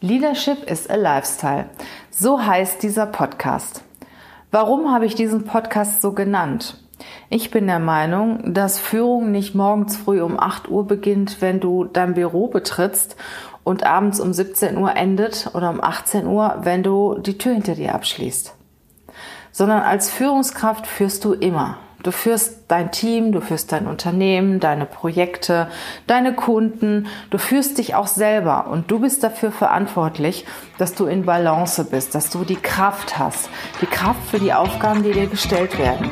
Leadership is a Lifestyle. So heißt dieser Podcast. Warum habe ich diesen Podcast so genannt? Ich bin der Meinung, dass Führung nicht morgens früh um 8 Uhr beginnt, wenn du dein Büro betrittst und abends um 17 Uhr endet oder um 18 Uhr, wenn du die Tür hinter dir abschließt. Sondern als Führungskraft führst du immer. Du führst dein Team, du führst dein Unternehmen, deine Projekte, deine Kunden, du führst dich auch selber und du bist dafür verantwortlich, dass du in Balance bist, dass du die Kraft hast, die Kraft für die Aufgaben, die dir gestellt werden.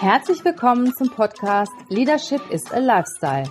Herzlich willkommen zum Podcast Leadership is a Lifestyle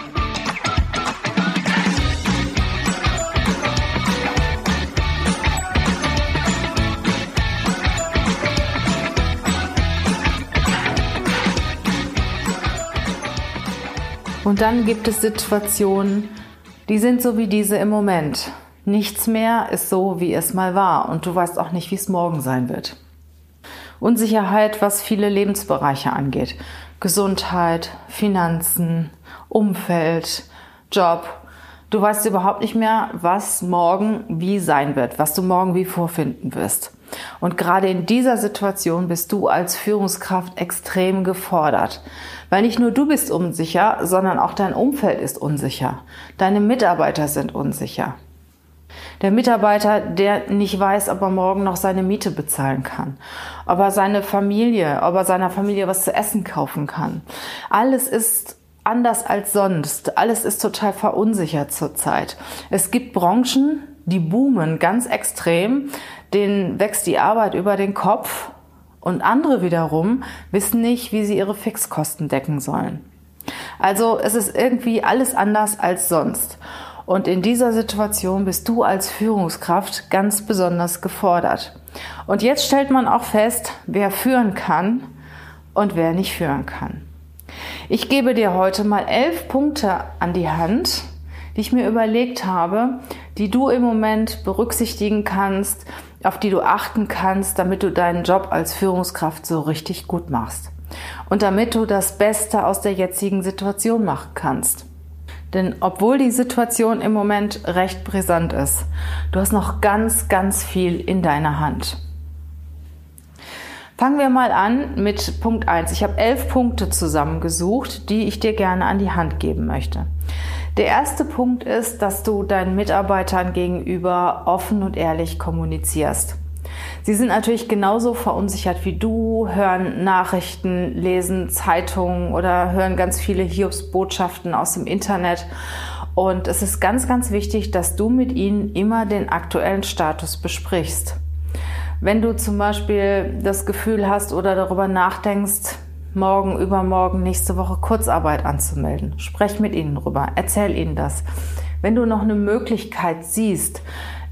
Und dann gibt es Situationen, die sind so wie diese im Moment. Nichts mehr ist so, wie es mal war und du weißt auch nicht, wie es morgen sein wird. Unsicherheit, was viele Lebensbereiche angeht. Gesundheit, Finanzen, Umfeld, Job. Du weißt überhaupt nicht mehr, was morgen wie sein wird, was du morgen wie vorfinden wirst. Und gerade in dieser Situation bist du als Führungskraft extrem gefordert. Weil nicht nur du bist unsicher, sondern auch dein Umfeld ist unsicher. Deine Mitarbeiter sind unsicher. Der Mitarbeiter, der nicht weiß, ob er morgen noch seine Miete bezahlen kann, ob er seine Familie, ob er seiner Familie was zu essen kaufen kann. Alles ist anders als sonst. Alles ist total verunsichert zurzeit. Es gibt Branchen, die boomen ganz extrem, denen wächst die Arbeit über den Kopf und andere wiederum wissen nicht, wie sie ihre Fixkosten decken sollen. Also es ist irgendwie alles anders als sonst. Und in dieser Situation bist du als Führungskraft ganz besonders gefordert. Und jetzt stellt man auch fest, wer führen kann und wer nicht führen kann. Ich gebe dir heute mal elf Punkte an die Hand, die ich mir überlegt habe, die du im Moment berücksichtigen kannst, auf die du achten kannst, damit du deinen Job als Führungskraft so richtig gut machst. Und damit du das Beste aus der jetzigen Situation machen kannst. Denn obwohl die Situation im Moment recht brisant ist, du hast noch ganz, ganz viel in deiner Hand. Fangen wir mal an mit Punkt 1. Ich habe elf Punkte zusammengesucht, die ich dir gerne an die Hand geben möchte. Der erste Punkt ist, dass du deinen Mitarbeitern gegenüber offen und ehrlich kommunizierst. Sie sind natürlich genauso verunsichert wie du, hören Nachrichten, lesen Zeitungen oder hören ganz viele Hiobsbotschaften aus dem Internet. Und es ist ganz, ganz wichtig, dass du mit ihnen immer den aktuellen Status besprichst. Wenn du zum Beispiel das Gefühl hast oder darüber nachdenkst, morgen, übermorgen, nächste Woche Kurzarbeit anzumelden. Sprech mit ihnen drüber, erzähl ihnen das. Wenn du noch eine Möglichkeit siehst,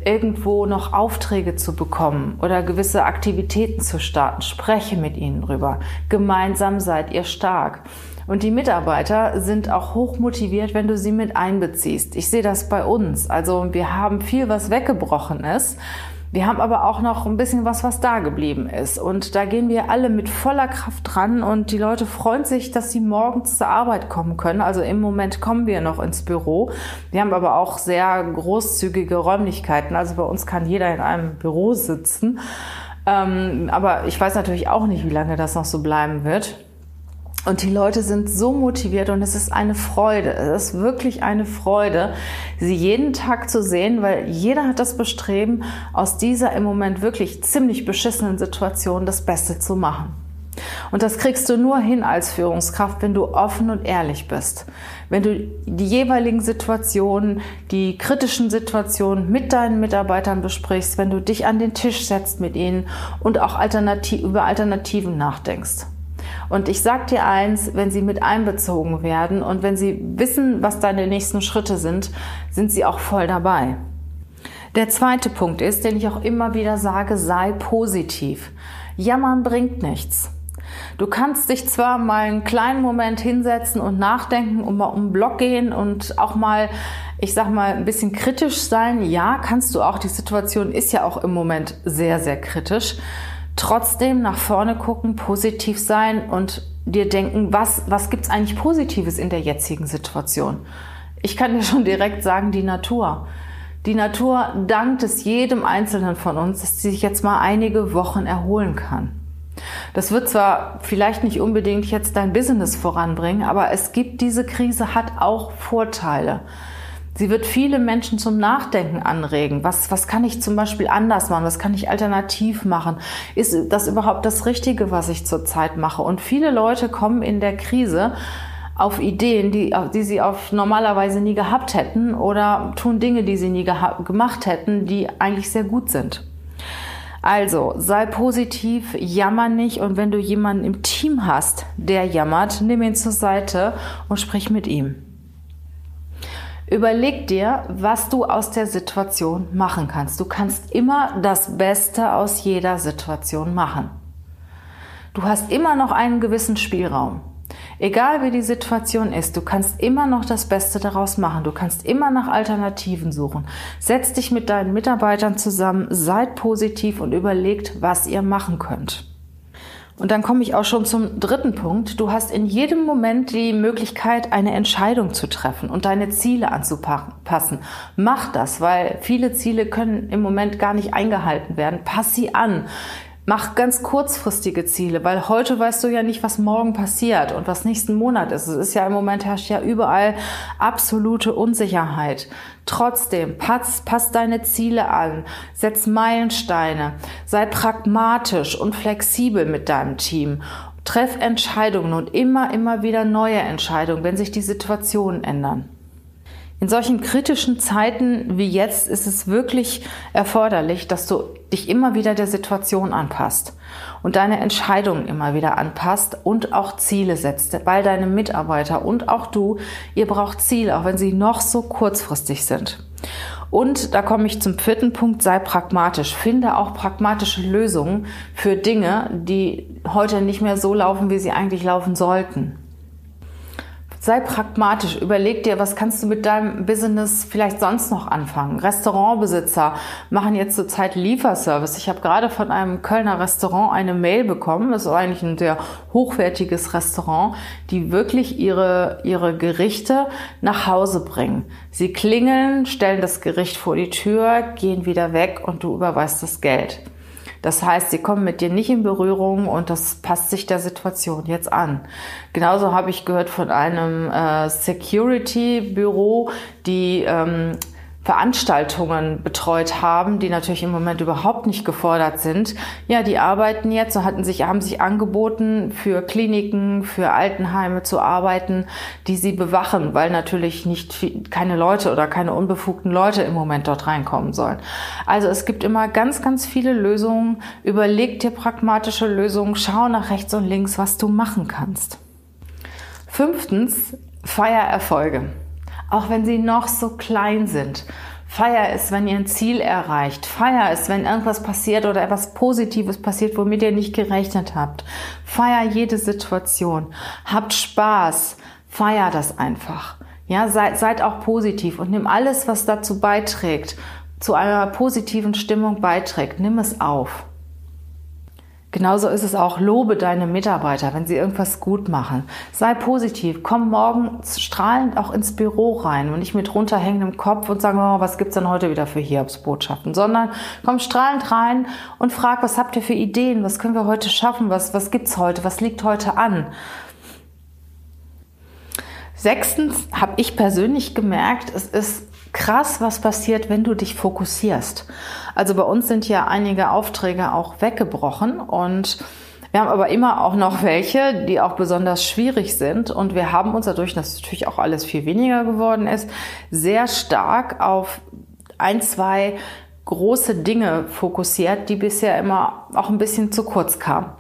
irgendwo noch Aufträge zu bekommen oder gewisse Aktivitäten zu starten, spreche mit ihnen drüber. Gemeinsam seid ihr stark. Und die Mitarbeiter sind auch hoch motiviert, wenn du sie mit einbeziehst. Ich sehe das bei uns. Also wir haben viel, was weggebrochen ist. Wir haben aber auch noch ein bisschen was, was da geblieben ist. Und da gehen wir alle mit voller Kraft dran und die Leute freuen sich, dass sie morgens zur Arbeit kommen können. Also im Moment kommen wir noch ins Büro. Wir haben aber auch sehr großzügige Räumlichkeiten. Also bei uns kann jeder in einem Büro sitzen. Ähm, aber ich weiß natürlich auch nicht, wie lange das noch so bleiben wird. Und die Leute sind so motiviert und es ist eine Freude. Es ist wirklich eine Freude, sie jeden Tag zu sehen, weil jeder hat das Bestreben, aus dieser im Moment wirklich ziemlich beschissenen Situation das Beste zu machen. Und das kriegst du nur hin als Führungskraft, wenn du offen und ehrlich bist. Wenn du die jeweiligen Situationen, die kritischen Situationen mit deinen Mitarbeitern besprichst, wenn du dich an den Tisch setzt mit ihnen und auch alternativ, über Alternativen nachdenkst. Und ich sag dir eins, wenn sie mit einbezogen werden und wenn sie wissen, was deine nächsten Schritte sind, sind sie auch voll dabei. Der zweite Punkt ist, den ich auch immer wieder sage, sei positiv. Jammern bringt nichts. Du kannst dich zwar mal einen kleinen Moment hinsetzen und nachdenken und mal um Block gehen und auch mal, ich sag mal, ein bisschen kritisch sein. Ja, kannst du auch. Die Situation ist ja auch im Moment sehr, sehr kritisch. Trotzdem nach vorne gucken, positiv sein und dir denken, was, was gibt's eigentlich Positives in der jetzigen Situation? Ich kann dir schon direkt sagen, die Natur. Die Natur dankt es jedem Einzelnen von uns, dass sie sich jetzt mal einige Wochen erholen kann. Das wird zwar vielleicht nicht unbedingt jetzt dein Business voranbringen, aber es gibt diese Krise, hat auch Vorteile. Sie wird viele Menschen zum Nachdenken anregen. Was, was kann ich zum Beispiel anders machen? Was kann ich alternativ machen? Ist das überhaupt das Richtige, was ich zurzeit mache? Und viele Leute kommen in der Krise auf Ideen, die, die sie auf normalerweise nie gehabt hätten oder tun Dinge, die sie nie gemacht hätten, die eigentlich sehr gut sind. Also sei positiv, jammer nicht und wenn du jemanden im Team hast, der jammert, nimm ihn zur Seite und sprich mit ihm. Überleg dir, was du aus der Situation machen kannst. Du kannst immer das Beste aus jeder Situation machen. Du hast immer noch einen gewissen Spielraum. Egal wie die Situation ist, du kannst immer noch das Beste daraus machen. Du kannst immer nach Alternativen suchen. Setz dich mit deinen Mitarbeitern zusammen, seid positiv und überlegt, was ihr machen könnt. Und dann komme ich auch schon zum dritten Punkt. Du hast in jedem Moment die Möglichkeit, eine Entscheidung zu treffen und deine Ziele anzupassen. Mach das, weil viele Ziele können im Moment gar nicht eingehalten werden. Pass sie an. Mach ganz kurzfristige Ziele, weil heute weißt du ja nicht, was morgen passiert und was nächsten Monat ist. Es ist ja im Moment herrscht ja überall absolute Unsicherheit. Trotzdem, pass, pass deine Ziele an, setz Meilensteine, sei pragmatisch und flexibel mit deinem Team. Treff Entscheidungen und immer, immer wieder neue Entscheidungen, wenn sich die Situationen ändern. In solchen kritischen Zeiten wie jetzt ist es wirklich erforderlich, dass du dich immer wieder der Situation anpasst und deine Entscheidungen immer wieder anpasst und auch Ziele setzt, weil deine Mitarbeiter und auch du, ihr braucht Ziele, auch wenn sie noch so kurzfristig sind. Und da komme ich zum vierten Punkt, sei pragmatisch. Finde auch pragmatische Lösungen für Dinge, die heute nicht mehr so laufen, wie sie eigentlich laufen sollten. Sei pragmatisch. Überleg dir, was kannst du mit deinem Business vielleicht sonst noch anfangen? Restaurantbesitzer machen jetzt zurzeit Lieferservice. Ich habe gerade von einem Kölner Restaurant eine Mail bekommen. Das ist eigentlich ein sehr hochwertiges Restaurant, die wirklich ihre, ihre Gerichte nach Hause bringen. Sie klingeln, stellen das Gericht vor die Tür, gehen wieder weg und du überweist das Geld. Das heißt, sie kommen mit dir nicht in Berührung und das passt sich der Situation jetzt an. Genauso habe ich gehört von einem äh, Security-Büro, die ähm, Veranstaltungen betreut haben, die natürlich im Moment überhaupt nicht gefordert sind. Ja, die arbeiten jetzt, so hatten sich, haben sich angeboten, für Kliniken, für Altenheime zu arbeiten, die sie bewachen, weil natürlich nicht keine Leute oder keine unbefugten Leute im Moment dort reinkommen sollen. Also es gibt immer ganz, ganz viele Lösungen. Überleg dir pragmatische Lösungen, schau nach rechts und links, was du machen kannst. Fünftens, feier Erfolge auch wenn sie noch so klein sind. Feier es, wenn ihr ein Ziel erreicht. Feier es, wenn irgendwas passiert oder etwas Positives passiert, womit ihr nicht gerechnet habt. Feier jede Situation. Habt Spaß. Feier das einfach. Ja, seid, seid auch positiv und nimm alles, was dazu beiträgt, zu einer positiven Stimmung beiträgt, nimm es auf. Genauso ist es auch, lobe deine Mitarbeiter, wenn sie irgendwas gut machen. Sei positiv, komm morgen strahlend auch ins Büro rein und nicht mit runterhängendem Kopf und sagen, oh, was gibt's denn heute wieder für Hiobsbotschaften, sondern komm strahlend rein und frag, was habt ihr für Ideen, was können wir heute schaffen, was, was gibt's heute, was liegt heute an. Sechstens habe ich persönlich gemerkt, es ist krass, was passiert, wenn du dich fokussierst. Also bei uns sind ja einige Aufträge auch weggebrochen und wir haben aber immer auch noch welche, die auch besonders schwierig sind. Und wir haben uns dadurch, dass natürlich auch alles viel weniger geworden ist, sehr stark auf ein, zwei große Dinge fokussiert, die bisher immer auch ein bisschen zu kurz kamen.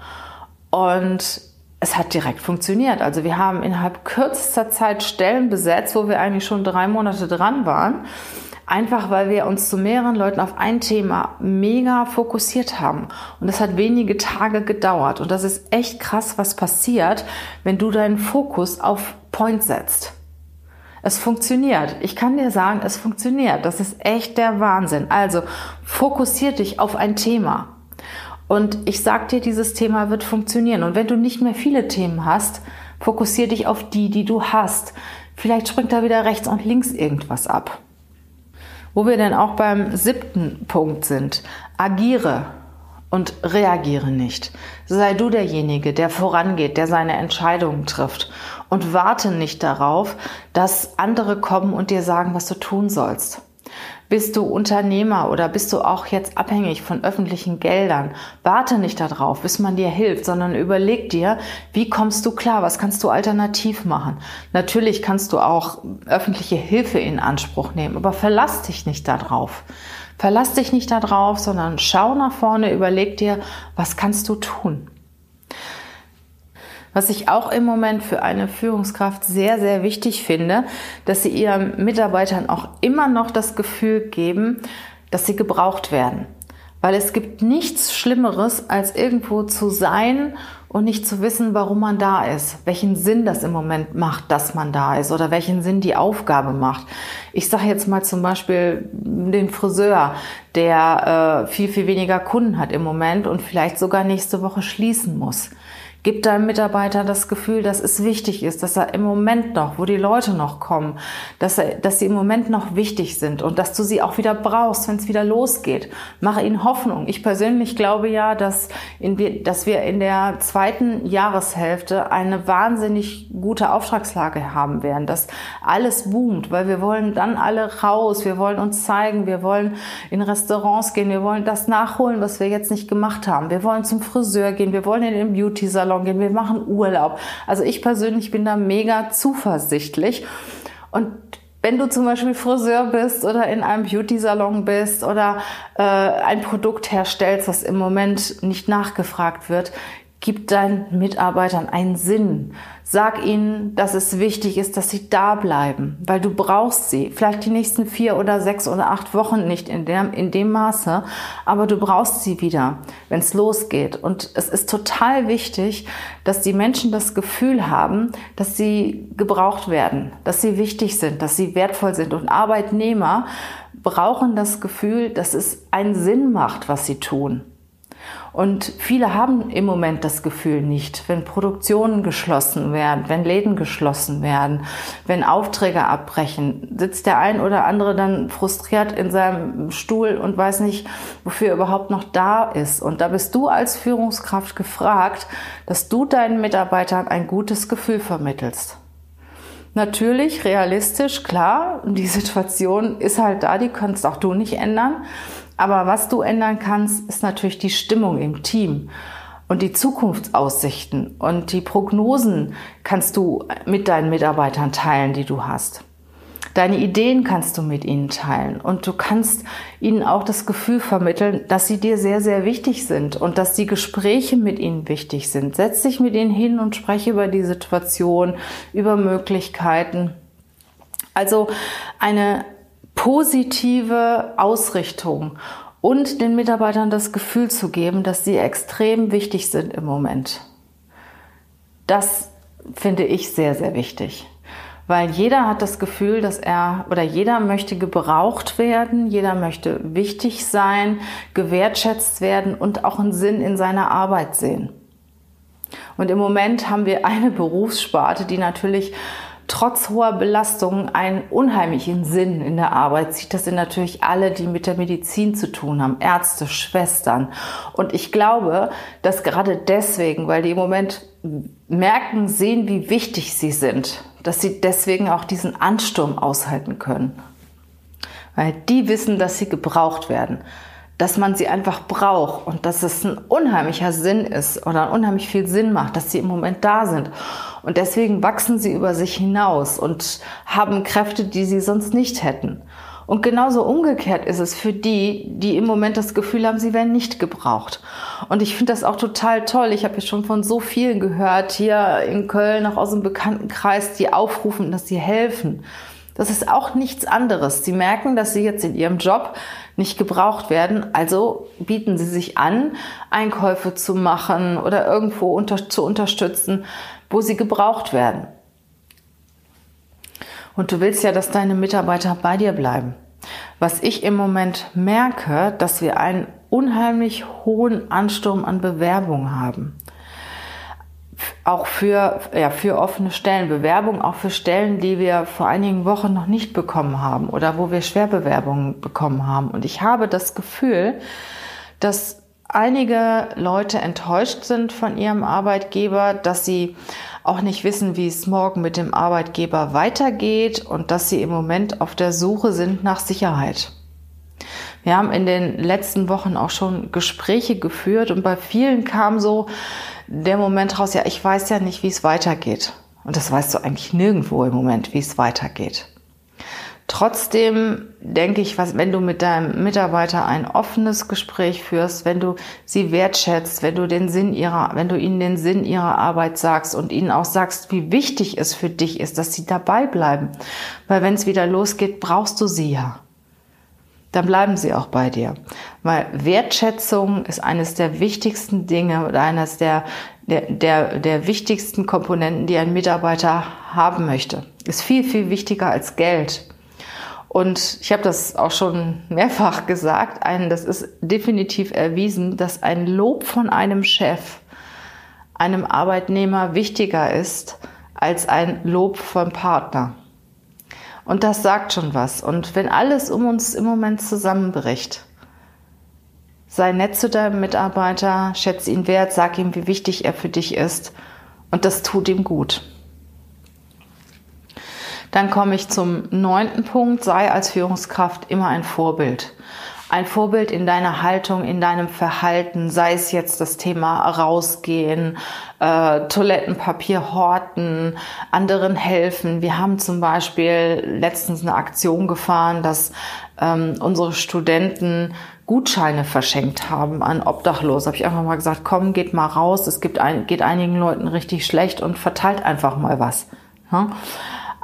Und es hat direkt funktioniert. Also wir haben innerhalb kürzester Zeit Stellen besetzt, wo wir eigentlich schon drei Monate dran waren. Einfach weil wir uns zu mehreren Leuten auf ein Thema mega fokussiert haben. Und das hat wenige Tage gedauert. Und das ist echt krass, was passiert, wenn du deinen Fokus auf Point setzt. Es funktioniert. Ich kann dir sagen, es funktioniert. Das ist echt der Wahnsinn. Also fokussier dich auf ein Thema. Und ich sag dir, dieses Thema wird funktionieren. Und wenn du nicht mehr viele Themen hast, fokussier dich auf die, die du hast. Vielleicht springt da wieder rechts und links irgendwas ab. Wo wir denn auch beim siebten Punkt sind. Agiere und reagiere nicht. Sei du derjenige, der vorangeht, der seine Entscheidungen trifft und warte nicht darauf, dass andere kommen und dir sagen, was du tun sollst. Bist du Unternehmer oder bist du auch jetzt abhängig von öffentlichen Geldern? Warte nicht darauf, bis man dir hilft, sondern überleg dir, wie kommst du klar? Was kannst du alternativ machen? Natürlich kannst du auch öffentliche Hilfe in Anspruch nehmen, aber verlass dich nicht darauf. Verlass dich nicht darauf, sondern schau nach vorne, überleg dir, was kannst du tun? Was ich auch im Moment für eine Führungskraft sehr, sehr wichtig finde, dass sie ihren Mitarbeitern auch immer noch das Gefühl geben, dass sie gebraucht werden. Weil es gibt nichts Schlimmeres, als irgendwo zu sein und nicht zu wissen, warum man da ist, welchen Sinn das im Moment macht, dass man da ist oder welchen Sinn die Aufgabe macht. Ich sage jetzt mal zum Beispiel den Friseur, der äh, viel, viel weniger Kunden hat im Moment und vielleicht sogar nächste Woche schließen muss. Gib deinem Mitarbeiter das Gefühl, dass es wichtig ist, dass er im Moment noch, wo die Leute noch kommen, dass, er, dass sie im Moment noch wichtig sind und dass du sie auch wieder brauchst, wenn es wieder losgeht. Mache ihnen Hoffnung. Ich persönlich glaube ja, dass, in, dass wir in der zweiten Jahreshälfte eine wahnsinnig gute Auftragslage haben werden, dass alles boomt, weil wir wollen dann alle raus, wir wollen uns zeigen, wir wollen in Restaurants gehen, wir wollen das nachholen, was wir jetzt nicht gemacht haben. Wir wollen zum Friseur gehen, wir wollen in den Beauty-Salon Salon gehen, wir machen Urlaub. Also ich persönlich bin da mega zuversichtlich. Und wenn du zum Beispiel Friseur bist oder in einem Beauty-Salon bist oder äh, ein Produkt herstellst, was im Moment nicht nachgefragt wird, gib deinen Mitarbeitern einen Sinn. Sag ihnen, dass es wichtig ist, dass sie da bleiben, weil du brauchst sie. Vielleicht die nächsten vier oder sechs oder acht Wochen nicht in dem, in dem Maße, aber du brauchst sie wieder, wenn es losgeht. Und es ist total wichtig, dass die Menschen das Gefühl haben, dass sie gebraucht werden, dass sie wichtig sind, dass sie wertvoll sind. Und Arbeitnehmer brauchen das Gefühl, dass es einen Sinn macht, was sie tun. Und viele haben im Moment das Gefühl nicht, wenn Produktionen geschlossen werden, wenn Läden geschlossen werden, wenn Aufträge abbrechen, sitzt der ein oder andere dann frustriert in seinem Stuhl und weiß nicht, wofür er überhaupt noch da ist. Und da bist du als Führungskraft gefragt, dass du deinen Mitarbeitern ein gutes Gefühl vermittelst. Natürlich, realistisch, klar, die Situation ist halt da, die kannst auch du nicht ändern. Aber was du ändern kannst, ist natürlich die Stimmung im Team und die Zukunftsaussichten und die Prognosen kannst du mit deinen Mitarbeitern teilen, die du hast. Deine Ideen kannst du mit ihnen teilen und du kannst ihnen auch das Gefühl vermitteln, dass sie dir sehr, sehr wichtig sind und dass die Gespräche mit ihnen wichtig sind. Setz dich mit ihnen hin und spreche über die Situation, über Möglichkeiten. Also eine positive Ausrichtung und den Mitarbeitern das Gefühl zu geben, dass sie extrem wichtig sind im Moment. Das finde ich sehr, sehr wichtig. Weil jeder hat das Gefühl, dass er oder jeder möchte gebraucht werden, jeder möchte wichtig sein, gewertschätzt werden und auch einen Sinn in seiner Arbeit sehen. Und im Moment haben wir eine Berufssparte, die natürlich trotz hoher Belastungen einen unheimlichen Sinn in der Arbeit sieht. Das sind natürlich alle, die mit der Medizin zu tun haben, Ärzte, Schwestern. Und ich glaube, dass gerade deswegen, weil die im Moment merken, sehen, wie wichtig sie sind, dass sie deswegen auch diesen Ansturm aushalten können. Weil die wissen, dass sie gebraucht werden dass man sie einfach braucht und dass es ein unheimlicher Sinn ist oder unheimlich viel Sinn macht, dass sie im Moment da sind. Und deswegen wachsen sie über sich hinaus und haben Kräfte, die sie sonst nicht hätten. Und genauso umgekehrt ist es für die, die im Moment das Gefühl haben, sie werden nicht gebraucht. Und ich finde das auch total toll. Ich habe ja schon von so vielen gehört, hier in Köln, auch aus dem Bekanntenkreis, die aufrufen, dass sie helfen Das ist auch nichts anderes. Sie merken, dass sie jetzt in ihrem Job nicht gebraucht werden, also bieten sie sich an, Einkäufe zu machen oder irgendwo unter, zu unterstützen, wo sie gebraucht werden. Und du willst ja, dass deine Mitarbeiter bei dir bleiben. Was ich im Moment merke, dass wir einen unheimlich hohen Ansturm an Bewerbungen haben auch für, ja, für offene Stellen, Bewerbung auch für Stellen, die wir vor einigen Wochen noch nicht bekommen haben oder wo wir Schwerbewerbungen bekommen haben. Und ich habe das Gefühl, dass einige Leute enttäuscht sind von ihrem Arbeitgeber, dass sie auch nicht wissen, wie es morgen mit dem Arbeitgeber weitergeht und dass sie im Moment auf der Suche sind nach Sicherheit. Wir haben in den letzten Wochen auch schon Gespräche geführt und bei vielen kam so der Moment raus, ja, ich weiß ja nicht, wie es weitergeht. Und das weißt du eigentlich nirgendwo im Moment, wie es weitergeht. Trotzdem denke ich, was, wenn du mit deinem Mitarbeiter ein offenes Gespräch führst, wenn du sie wertschätzt, wenn du den Sinn ihrer, wenn du ihnen den Sinn ihrer Arbeit sagst und ihnen auch sagst, wie wichtig es für dich ist, dass sie dabei bleiben. Weil wenn es wieder losgeht, brauchst du sie ja dann bleiben sie auch bei dir. Weil Wertschätzung ist eines der wichtigsten Dinge oder eines der, der, der, der wichtigsten Komponenten, die ein Mitarbeiter haben möchte. Ist viel, viel wichtiger als Geld. Und ich habe das auch schon mehrfach gesagt, ein, das ist definitiv erwiesen, dass ein Lob von einem Chef einem Arbeitnehmer wichtiger ist als ein Lob vom Partner. Und das sagt schon was. Und wenn alles um uns im Moment zusammenbricht, sei nett zu deinem Mitarbeiter, schätze ihn wert, sag ihm, wie wichtig er für dich ist. Und das tut ihm gut. Dann komme ich zum neunten Punkt, sei als Führungskraft immer ein Vorbild ein Vorbild in deiner Haltung, in deinem Verhalten, sei es jetzt das Thema rausgehen, äh, Toilettenpapier horten, anderen helfen. Wir haben zum Beispiel letztens eine Aktion gefahren, dass ähm, unsere Studenten Gutscheine verschenkt haben an Obdachlose. Habe ich einfach mal gesagt, komm, geht mal raus. Es gibt ein, geht einigen Leuten richtig schlecht und verteilt einfach mal was. Ja?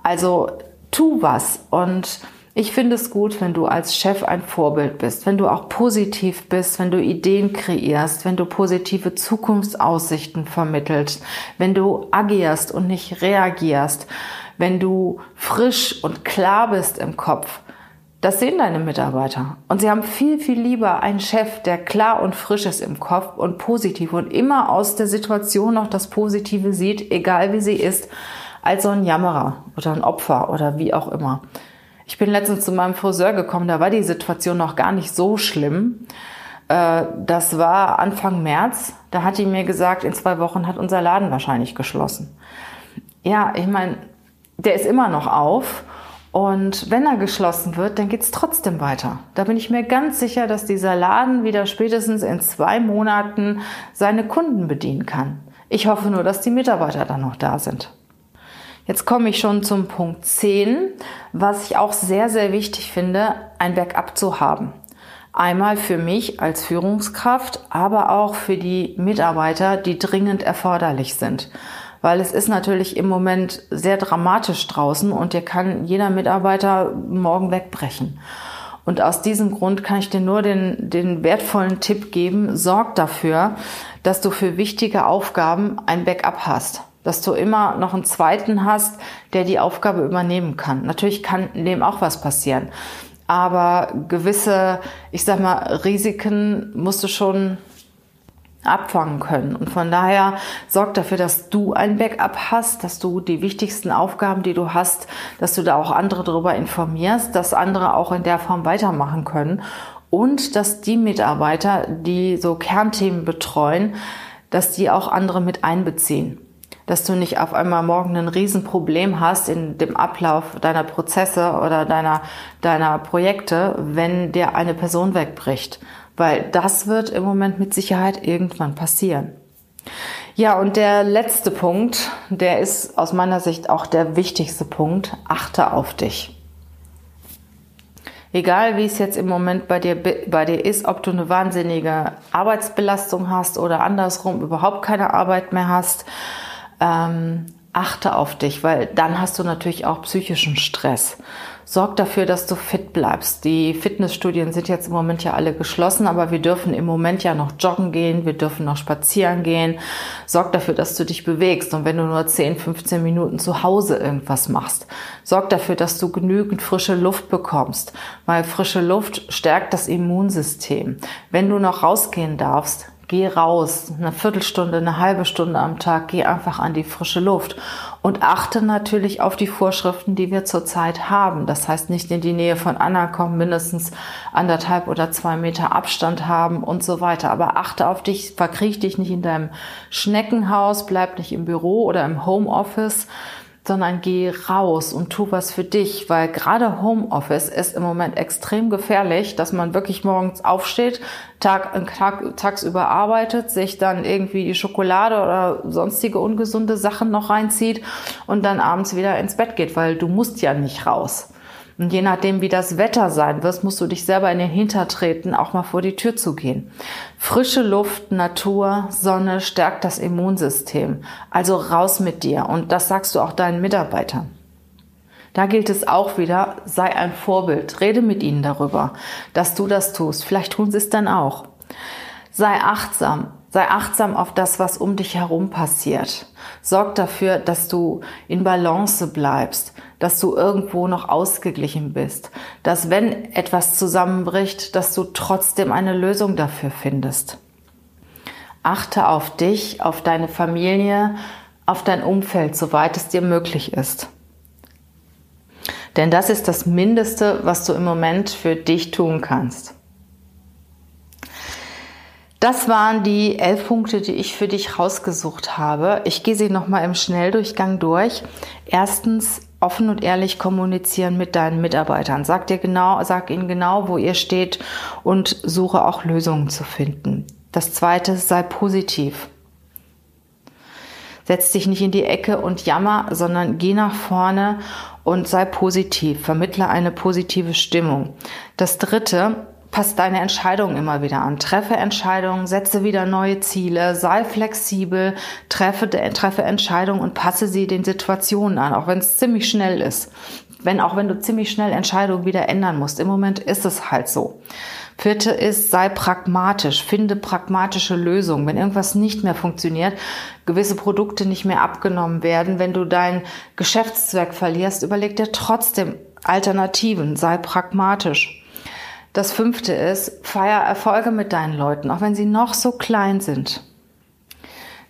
Also tu was und ich finde es gut, wenn du als Chef ein Vorbild bist, wenn du auch positiv bist, wenn du Ideen kreierst, wenn du positive Zukunftsaussichten vermittelst, wenn du agierst und nicht reagierst, wenn du frisch und klar bist im Kopf. Das sehen deine Mitarbeiter. Und sie haben viel, viel lieber einen Chef, der klar und frisch ist im Kopf und positiv und immer aus der Situation noch das Positive sieht, egal wie sie ist, als so ein Jammerer oder ein Opfer oder wie auch immer. Ich bin letztens zu meinem Friseur gekommen, da war die Situation noch gar nicht so schlimm. Äh, das war Anfang März. Da hat die mir gesagt, in zwei Wochen hat unser Laden wahrscheinlich geschlossen. Ja, ich meine, der ist immer noch auf. Und wenn er geschlossen wird, dann geht's trotzdem weiter. Da bin ich mir ganz sicher, dass dieser Laden wieder spätestens in zwei Monaten seine Kunden bedienen kann. Ich hoffe nur, dass die Mitarbeiter dann noch da sind. Jetzt komme ich schon zum Punkt 10, was ich auch sehr, sehr wichtig finde, ein Backup zu haben. Einmal für mich als Führungskraft, aber auch für die Mitarbeiter, die dringend erforderlich sind. Weil es ist natürlich im Moment sehr dramatisch draußen und dir kann jeder Mitarbeiter morgen wegbrechen. Und aus diesem Grund kann ich dir nur den, den wertvollen Tipp geben, sorg dafür, dass du für wichtige Aufgaben ein Backup hast dass du immer noch einen zweiten hast, der die Aufgabe übernehmen kann. Natürlich kann dem auch was passieren. Aber gewisse, ich sag mal, Risiken musst du schon abfangen können. Und von daher sorg dafür, dass du ein Backup hast, dass du die wichtigsten Aufgaben, die du hast, dass du da auch andere darüber informierst, dass andere auch in der Form weitermachen können und dass die Mitarbeiter, die so Kernthemen betreuen, dass die auch andere mit einbeziehen dass du nicht auf einmal morgen ein Riesenproblem hast in dem Ablauf deiner Prozesse oder deiner, deiner Projekte, wenn dir eine Person wegbricht. Weil das wird im Moment mit Sicherheit irgendwann passieren. Ja, und der letzte Punkt, der ist aus meiner Sicht auch der wichtigste Punkt. Achte auf dich. Egal wie es jetzt im Moment bei dir, bei dir ist, ob du eine wahnsinnige Arbeitsbelastung hast oder andersrum überhaupt keine Arbeit mehr hast, ähm, achte auf dich, weil dann hast du natürlich auch psychischen Stress. Sorg dafür, dass du fit bleibst. Die Fitnessstudien sind jetzt im Moment ja alle geschlossen, aber wir dürfen im Moment ja noch joggen gehen, wir dürfen noch spazieren gehen. Sorg dafür, dass du dich bewegst. Und wenn du nur 10, 15 Minuten zu Hause irgendwas machst, sorg dafür, dass du genügend frische Luft bekommst, weil frische Luft stärkt das Immunsystem. Wenn du noch rausgehen darfst, Geh raus, eine Viertelstunde, eine halbe Stunde am Tag, geh einfach an die frische Luft und achte natürlich auf die Vorschriften, die wir zurzeit haben. Das heißt, nicht in die Nähe von Anna kommen, mindestens anderthalb oder zwei Meter Abstand haben und so weiter. Aber achte auf dich, verkriech dich nicht in deinem Schneckenhaus, bleib nicht im Büro oder im Homeoffice, sondern geh raus und tu was für dich, weil gerade Homeoffice ist im Moment extrem gefährlich, dass man wirklich morgens aufsteht, Tag, Tag, tagsüber arbeitet, sich dann irgendwie die Schokolade oder sonstige ungesunde Sachen noch reinzieht und dann abends wieder ins Bett geht, weil du musst ja nicht raus. Und je nachdem, wie das Wetter sein wird, musst du dich selber in den Hintertreten, auch mal vor die Tür zu gehen. Frische Luft, Natur, Sonne stärkt das Immunsystem. Also raus mit dir. Und das sagst du auch deinen Mitarbeitern. Da gilt es auch wieder, sei ein Vorbild. Rede mit ihnen darüber, dass du das tust. Vielleicht tun sie es dann auch. Sei achtsam. Sei achtsam auf das, was um dich herum passiert. Sorg dafür, dass du in Balance bleibst, dass du irgendwo noch ausgeglichen bist, dass wenn etwas zusammenbricht, dass du trotzdem eine Lösung dafür findest. Achte auf dich, auf deine Familie, auf dein Umfeld, soweit es dir möglich ist. Denn das ist das Mindeste, was du im Moment für dich tun kannst. Das waren die elf Punkte, die ich für dich rausgesucht habe. Ich gehe sie nochmal im Schnelldurchgang durch. Erstens, offen und ehrlich kommunizieren mit deinen Mitarbeitern. Sag dir genau, sag ihnen genau, wo ihr steht und suche auch Lösungen zu finden. Das zweite, sei positiv. Setz dich nicht in die Ecke und jammer, sondern geh nach vorne und sei positiv. Vermittle eine positive Stimmung. Das dritte, Pass deine Entscheidungen immer wieder an. Treffe Entscheidungen, setze wieder neue Ziele, sei flexibel, treffe, treffe Entscheidungen und passe sie den Situationen an, auch wenn es ziemlich schnell ist. Wenn, auch wenn du ziemlich schnell Entscheidungen wieder ändern musst. Im Moment ist es halt so. Vierte ist, sei pragmatisch, finde pragmatische Lösungen. Wenn irgendwas nicht mehr funktioniert, gewisse Produkte nicht mehr abgenommen werden, wenn du deinen Geschäftszweck verlierst, überleg dir trotzdem Alternativen, sei pragmatisch. Das fünfte ist, feier Erfolge mit deinen Leuten, auch wenn sie noch so klein sind.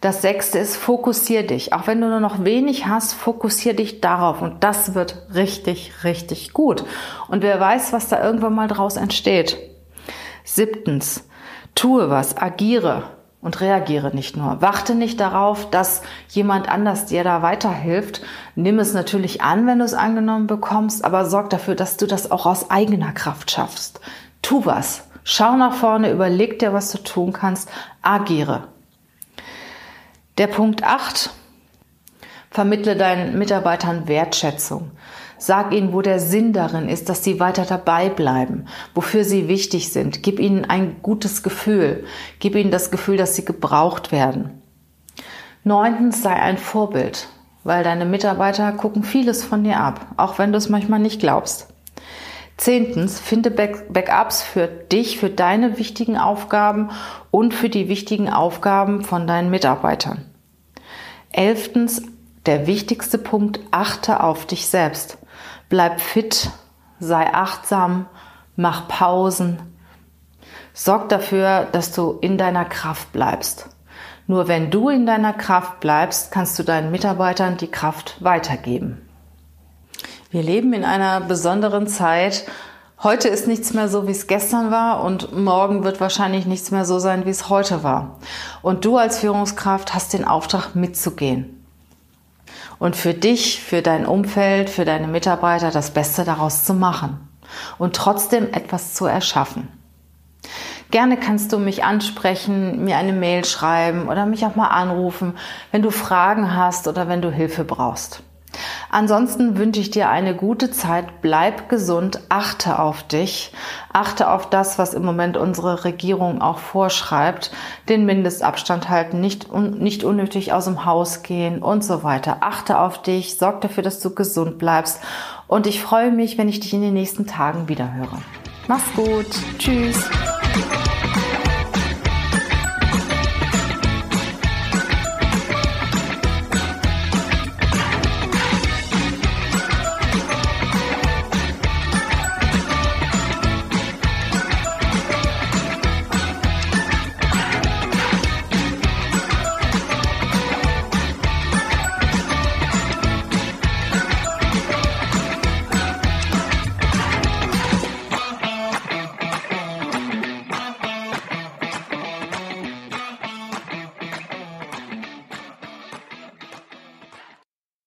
Das sechste ist, fokussier dich. Auch wenn du nur noch wenig hast, fokussier dich darauf. Und das wird richtig, richtig gut. Und wer weiß, was da irgendwann mal draus entsteht. Siebtens, tue was, agiere und reagiere nicht nur. Warte nicht darauf, dass jemand anders dir da weiterhilft. Nimm es natürlich an, wenn du es angenommen bekommst, aber sorg dafür, dass du das auch aus eigener Kraft schaffst. Tu was. Schau nach vorne, überleg dir, was du tun kannst, agiere. Der Punkt 8. Vermittle deinen Mitarbeitern Wertschätzung. Sag ihnen, wo der Sinn darin ist, dass sie weiter dabei bleiben, wofür sie wichtig sind. Gib ihnen ein gutes Gefühl. Gib ihnen das Gefühl, dass sie gebraucht werden. Neuntens sei ein Vorbild, weil deine Mitarbeiter gucken vieles von dir ab, auch wenn du es manchmal nicht glaubst. Zehntens, finde Backups für dich, für deine wichtigen Aufgaben und für die wichtigen Aufgaben von deinen Mitarbeitern. Elftens, der wichtigste Punkt, achte auf dich selbst. Bleib fit, sei achtsam, mach Pausen. Sorg dafür, dass du in deiner Kraft bleibst. Nur wenn du in deiner Kraft bleibst, kannst du deinen Mitarbeitern die Kraft weitergeben. Wir leben in einer besonderen Zeit. Heute ist nichts mehr so, wie es gestern war und morgen wird wahrscheinlich nichts mehr so sein, wie es heute war. Und du als Führungskraft hast den Auftrag mitzugehen und für dich, für dein Umfeld, für deine Mitarbeiter das Beste daraus zu machen und trotzdem etwas zu erschaffen. Gerne kannst du mich ansprechen, mir eine Mail schreiben oder mich auch mal anrufen, wenn du Fragen hast oder wenn du Hilfe brauchst. Ansonsten wünsche ich dir eine gute Zeit, bleib gesund, achte auf dich, achte auf das, was im Moment unsere Regierung auch vorschreibt, den Mindestabstand halten, nicht, un, nicht unnötig aus dem Haus gehen und so weiter. Achte auf dich, sorg dafür, dass du gesund bleibst. Und ich freue mich, wenn ich dich in den nächsten Tagen wieder höre. Mach's gut, tschüss.